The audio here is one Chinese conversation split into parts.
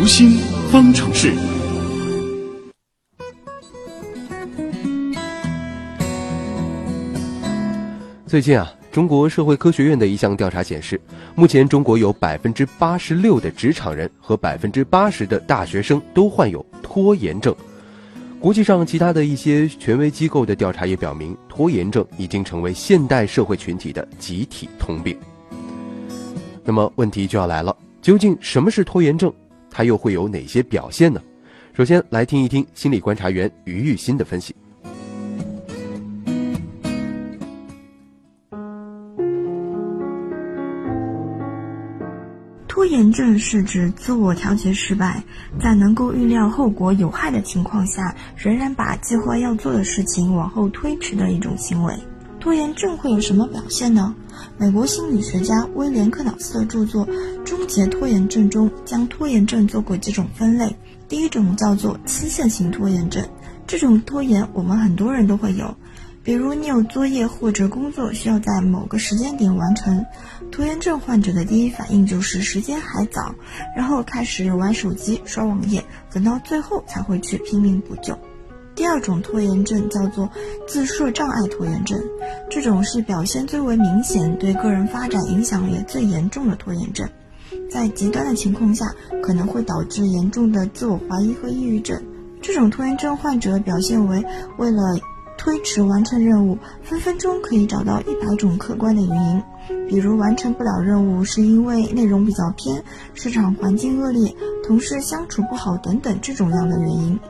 读心方程式。最近啊，中国社会科学院的一项调查显示，目前中国有百分之八十六的职场人和百分之八十的大学生都患有拖延症。国际上其他的一些权威机构的调查也表明，拖延症已经成为现代社会群体的集体通病。那么问题就要来了，究竟什么是拖延症？它又会有哪些表现呢？首先来听一听心理观察员于玉新的分析。拖延症是指自我调节失败，在能够预料后果有害的情况下，仍然把计划要做的事情往后推迟的一种行为。拖延症会有什么表现呢？美国心理学家威廉·克瑙斯的著作《终结拖延症》中将拖延症做过几种分类。第一种叫做期限型拖延症，这种拖延我们很多人都会有。比如你有作业或者工作需要在某个时间点完成，拖延症患者的第一反应就是时间还早，然后开始玩手机、刷网页，等到最后才会去拼命补救。第二种拖延症叫做自设障碍拖延症，这种是表现最为明显、对个人发展影响也最严重的拖延症，在极端的情况下可能会导致严重的自我怀疑和抑郁症。这种拖延症患者表现为为了推迟完成任务，分分钟可以找到一百种客观的原因，比如完成不了任务是因为内容比较偏、市场环境恶劣、同事相处不好等等这种样的原因。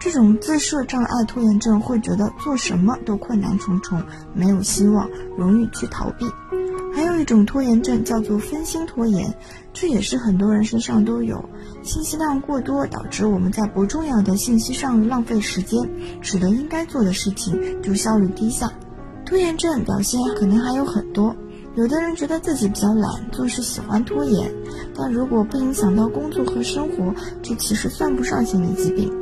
这种自设障碍拖延症会觉得做什么都困难重重，没有希望，容易去逃避。还有一种拖延症叫做分心拖延，这也是很多人身上都有。信息量过多，导致我们在不重要的信息上浪费时间，使得应该做的事情就效率低下。拖延症表现可能还有很多，有的人觉得自己比较懒，做事喜欢拖延，但如果不影响到工作和生活，这其实算不上心理疾病。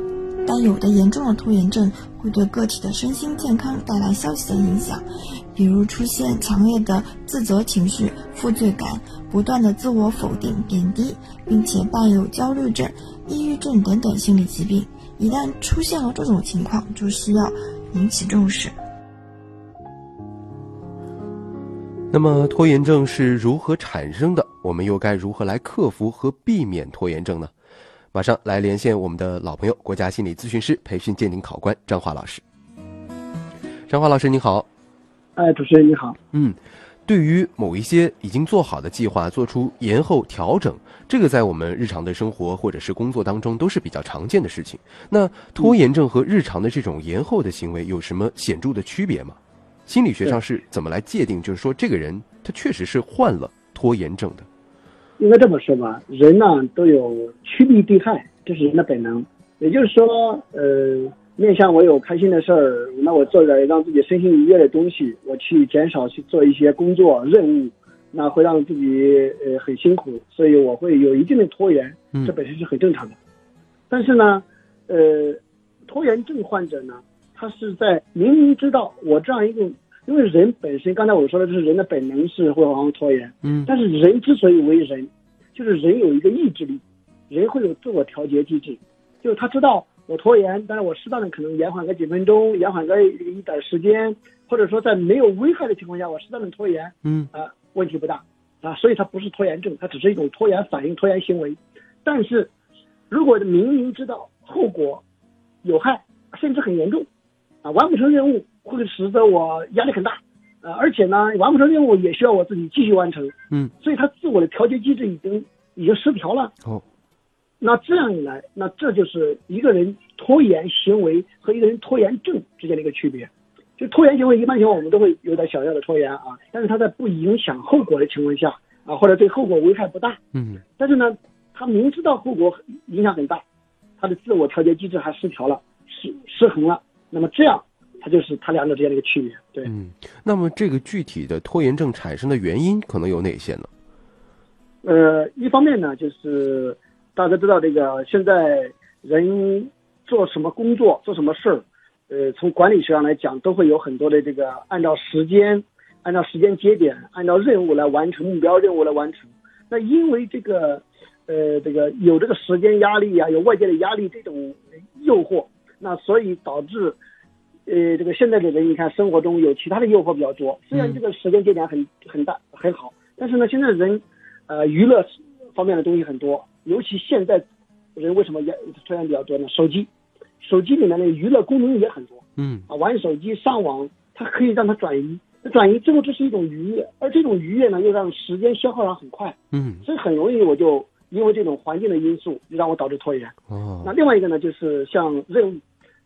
但有的严重的拖延症会对个体的身心健康带来消极的影响，比如出现强烈的自责情绪、负罪感、不断的自我否定、贬低，并且伴有焦虑症、抑郁症等等心理疾病。一旦出现了这种情况，就需要引起重视。那么，拖延症是如何产生的？我们又该如何来克服和避免拖延症呢？马上来连线我们的老朋友，国家心理咨询师培训鉴定考官张华老师。张华老师，你好。哎，主持人你好。嗯，对于某一些已经做好的计划做出延后调整，这个在我们日常的生活或者是工作当中都是比较常见的事情。那拖延症和日常的这种延后的行为有什么显著的区别吗？心理学上是怎么来界定？就是说，这个人他确实是患了拖延症的。应该这么说吧，人呢都有趋利避害，这是人的本能。也就是说，呃，面向我有开心的事儿，那我做点让自己身心愉悦的东西，我去减少去做一些工作任务，那会让自己呃很辛苦，所以我会有一定的拖延，这本身是很正常的。但是呢，呃，拖延症患者呢，他是在明明知道我这样一个。因为人本身，刚才我说的就是人的本能是会往后拖延，嗯，但是人之所以为人，就是人有一个意志力，人会有自我调节机制，就是他知道我拖延，但是我适当的可能延缓个几分钟，延缓个一点时间，或者说在没有危害的情况下，我适当的拖延，嗯啊，问题不大，啊，所以它不是拖延症，它只是一种拖延反应、拖延行为。但是，如果明明知道后果有害，甚至很严重，啊，完不成任务。会使得我压力很大，呃，而且呢，完不成任务也需要我自己继续完成，嗯，所以他自我的调节机制已经已经失调了。哦，那这样一来，那这就是一个人拖延行为和一个人拖延症之间的一个区别。就拖延行为，一般情况我们都会有点小小的拖延啊，但是他在不影响后果的情况下啊，或者对后果危害不大，嗯，但是呢，他明知道后果影响很大，他的自我调节机制还失调了，失失衡了，那么这样。它就是它两者之间的一个区别，对。嗯，那么这个具体的拖延症产生的原因可能有哪些呢？呃，一方面呢，就是大家知道这个现在人做什么工作、做什么事儿，呃，从管理学上来讲，都会有很多的这个按照时间、按照时间节点、按照任务来完成目标任务来完成。那因为这个呃，这个有这个时间压力啊，有外界的压力这种诱惑，那所以导致，呃，这个现在的人，你看生活中有其他的诱惑比较多。虽然这个时间节点很很大很好，但是呢，现在人，呃，娱乐方面的东西很多，尤其现在人为什么也拖延比较多呢？手机，手机里面的娱乐功能也很多。嗯啊，玩手机上网，它可以让它转移，转移之后这是一种愉悦，而这种愉悦呢，又让时间消耗上很快，嗯所以很容易我就因为这种环境的因素，就让我导致拖延。哦那另外一个呢，就是像任务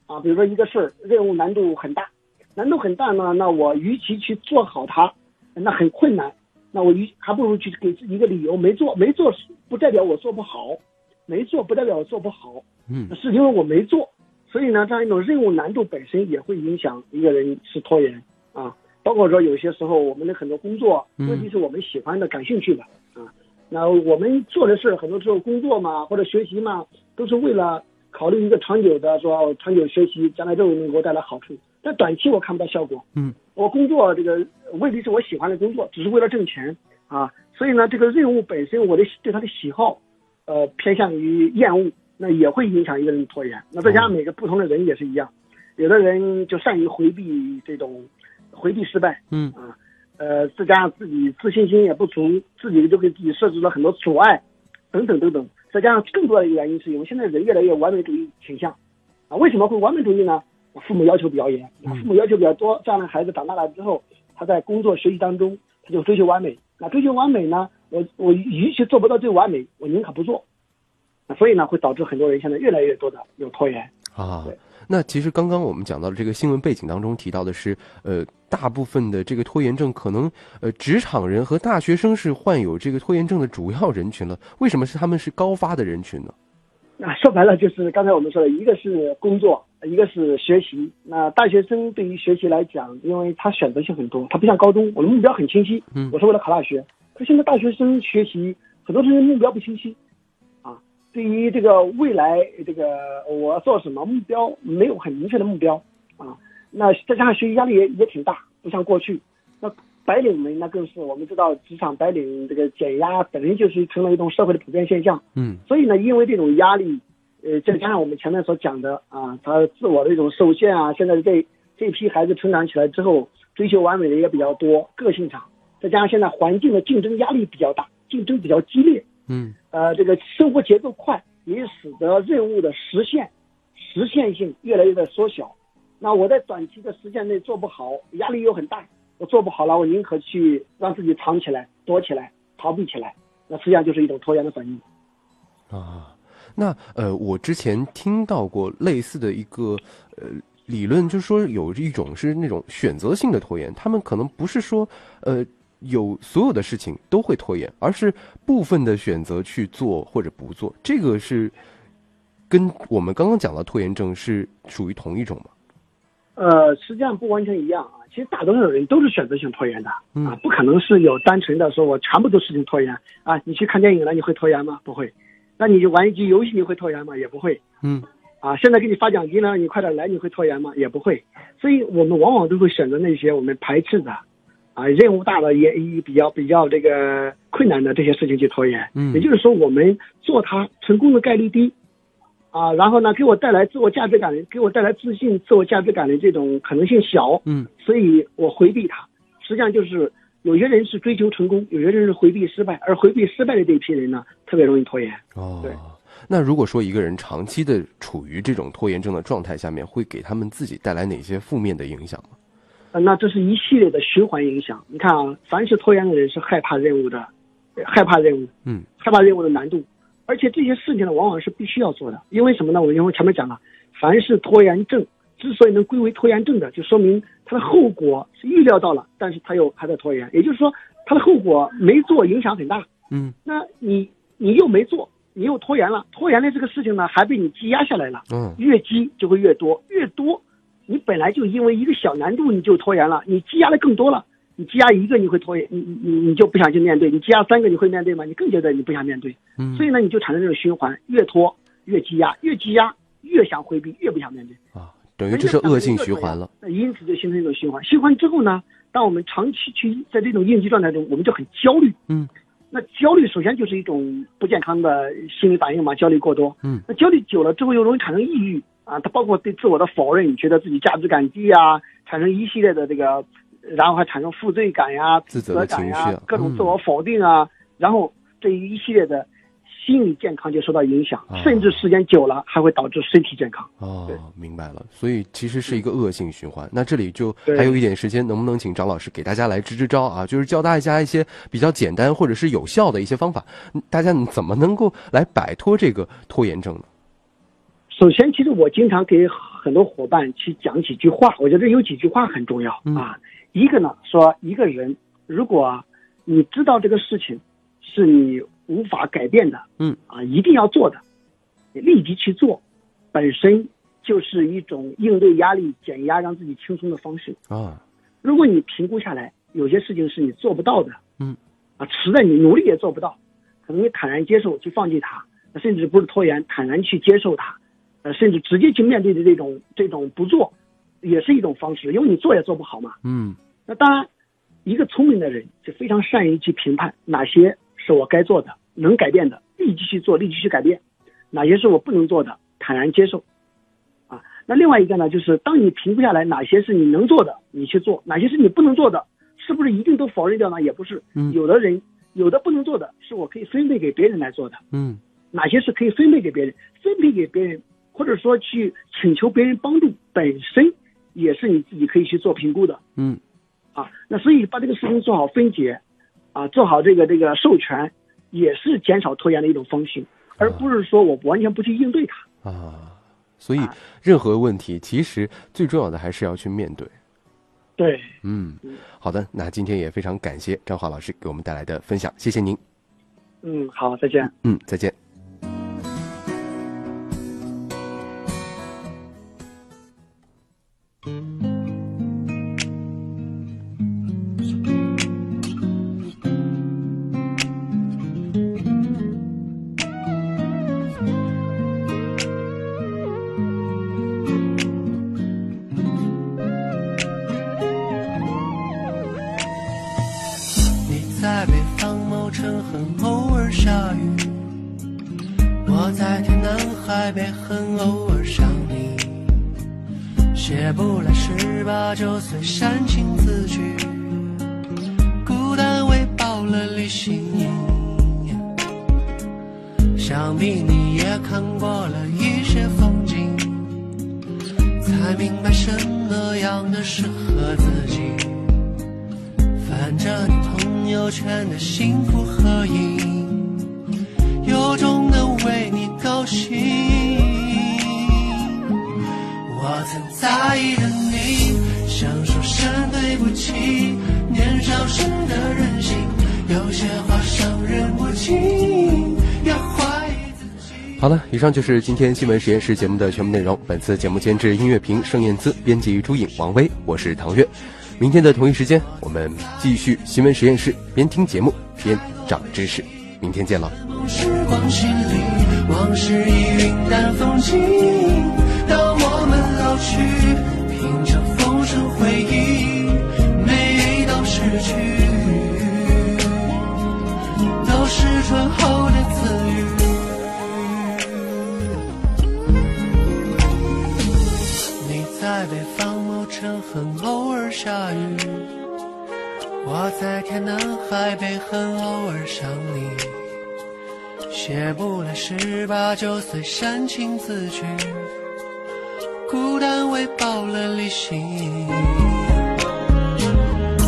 啊，比如说一个事儿，任务难度很大，难度很大呢，那我与其去做好它，那很困难，那我与还不如去给自己一个理由没做，没做不代表我做不好，没做不代表我做不好，嗯是因为我没做，所以呢，这样一种任务难度本身也会影响一个人是拖延啊。包括说有些时候我们的很多工作问题是我们喜欢的、感兴趣的啊。那我们做的事很多时候工作嘛或者学习嘛，都是为了考虑一个长久的说哦长久学习，将来这种能给我带来好处。但短期我看不到效果。嗯，我工作这个未必是我喜欢的工作，只是为了挣钱啊。所以呢，这个任务本身我的对他的喜好，呃，偏向于厌恶，那也会影响一个人的拖延。那再加上每个不同的人也是一样，有的人就善于回避这种回避失败嗯啊，呃，再加上自己自信心也不足，自己就给自己设置了很多阻碍，等等等等。再加上更多的一个原因是因为现在人越来越完美主义倾向啊，为什么会完美主义呢？父母要求比较严，啊，父母要求比较多，这样的孩子长大了之后，他在工作学习当中，他就追求完美。那追求完美呢，我我与其做不到最完美，我宁可不做。啊所以呢，会导致很多人现在越来越多的有拖延。啊对。那其实刚刚我们讲到的这个新闻背景当中提到的是，呃，大部分的这个拖延症可能，呃，职场人和大学生是患有这个拖延症的主要人群了。为什么是他们是高发的人群呢？那说白了就是刚才我们说的，一个是工作，一个是学习。那大学生对于学习来讲，因为他选择性很多，他不像高中，我的目标很清晰，嗯我是为了考大学。可现在大学生学习很多同学目标不清晰，啊，对于这个未来这个我做什么目标没有很明确的目标啊。那再加上学习压力也也挺大，不像过去。那白领们那更是我们知道，职场白领这个减压本身就是成了一种社会的普遍现象。嗯所以呢，因为这种压力，呃，再加上我们前面所讲的啊，他自我的一种受限啊，现在这这批孩子成长起来之后，追求完美的也比较多，个性上，再加上现在环境的竞争压力比较大，竞争比较激烈，嗯呃，这个生活节奏快，也使得任务的实现实现性越来越的缩小。那我在短期的时间内做不好，压力又很大，我做不好了，我宁可去让自己藏起来、躲起来、逃避起来，那实际上就是一种拖延的反应。啊，那呃，我之前听到过类似的一个呃理论，就是说有一种是那种选择性的拖延，他们可能不是说呃有所有的事情都会拖延，而是部分的选择去做或者不做，这个是跟我们刚刚讲的拖延症是属于同一种吗？呃，实际上不完全一样啊。其实大多数人都是选择性拖延的嗯啊，不可能是有单纯的说我全部都事情拖延啊。你去看电影了，你会拖延吗？不会。那你玩一局游戏，你会拖延吗？也不会。嗯啊，现在给你发奖金了，你快点来，你会拖延吗？也不会。所以我们往往都会选择那些我们排斥的，啊，任务大的也也比较比较这个困难的这些事情去拖延。嗯也就是说，我们做它成功的概率低，啊，然后呢，给我带来自我价值感的，给我带来自信、自我价值感的这种可能性小，嗯所以我回避它。实际上就是有些人是追求成功，有些人是回避失败，而回避失败的这一批人呢，特别容易拖延。哦对。那如果说一个人长期的处于这种拖延症的状态下面，会给他们自己带来哪些负面的影响吗？呃，那这是一系列的循环影响。你看啊，凡是拖延的人是害怕任务的，呃害怕任务，嗯害怕任务的难度，而且这些事情呢，往往是必须要做的。因为什么呢？我因为前面讲了，凡是拖延症之所以能归为拖延症的，就说明它的后果是预料到了，但是他又还在拖延。也就是说，它的后果没做影响很大。嗯那你你又没做，你又拖延了，拖延的这个事情呢，还被你积压下来了。嗯越积就会越多，越多，你本来就因为一个小难度你就拖延了，你积压的更多了，你积压一个你会拖延，你你你你就不想去面对，你积压三个你会面对吗？你更觉得你不想面对，嗯所以呢你就产生这种循环，越拖越积压，越积压越想回避，越不想面对，啊，等于这是恶性循环了。那因此就形成一种循环。循环之后呢，当我们长期去在这种应激状态中，我们就很焦虑，嗯，那焦虑首先就是一种不健康的心理反应嘛，焦虑过多。嗯，那焦虑久了之后又容易产生抑郁啊，他包括对自我的否认，觉得自己价值感低啊，产生一系列的这个，然后还产生负罪感呀、自责的感情绪啊呀、各种自我否定啊，然后这一系列的心理健康就受到影响，啊甚至时间久了还会导致身体健康。哦，明白了。所以其实是一个恶性循环。那这里就对还有一点时间，能不能请张老师给大家来支支招啊？就是教大家一些比较简单或者是有效的一些方法，嗯大家怎么能够来摆脱这个拖延症呢？首先，其实我经常给很多伙伴去讲几句话，我觉得有几句话很重要嗯。啊。一个呢，说一个人如果你知道这个事情是你无法改变的，嗯。啊，一定要做的，你立即去做，本身就是一种应对压力、减压、让自己轻松的方式。啊，如果你评估下来，有些事情是你做不到的，嗯，啊，实在你努力也做不到，可能你坦然接受，去放弃它，甚至不是拖延，坦然去接受它，呃，甚至直接去面对的这种这种不做，也是一种方式，因为你做也做不好嘛。嗯那当然，一个聪明的人就非常善于去评判哪些是我该做的、能改变的，立即去做，立即去改变；哪些是我不能做的，坦然接受。啊，那另外一个呢，就是当你评估下来哪些是你能做的，你去做；哪些是你不能做的，是不是一定都否认掉呢？也不是。嗯有的人有的不能做的，是我可以分配给别人来做的；嗯哪些是可以分配给别人，分配给别人，或者说去请求别人帮助，本身也是你自己可以去做评估的。嗯啊，那所以把这个事情做好分解，啊，做好这个这个授权，也是减少拖延的一种方式，而不是说我完全不去应对它。啊，所以啊任何问题其实最重要的还是要去面对。对，嗯，好的，那今天也非常感谢张华老师给我们带来的分享，谢谢您。嗯，好，再见。嗯，再见。情字句，孤单喂饱了理性。想必你也看过了一些风景，才明白什么样的适合自己。翻着你朋友圈的幸福合影，由衷的为你高兴。我曾在意的你，想说声对不起，年少时的任性，有些话伤人不轻，要怀疑自己。好了，以上就是今天新闻实验室节目的全部内容。本次节目监制音乐评盛燕姿，编辑朱颖、王威，我是唐月。明天的同一时间，我们继续新闻实验室，边听节目边长知识。明天见了。时光洗礼，往事已云淡风轻。回忆，每一道失去，都是醇厚的赐予。你在北方某城很偶尔下雨。我在天南海北很偶尔想你，写不来十八九岁煽情字句，孤单喂饱了理性。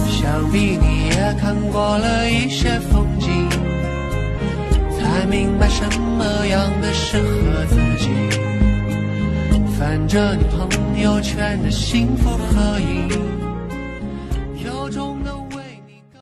想必你也看过了一些风景，才明白什么样的适合自己。翻着你朋友圈的幸福合影。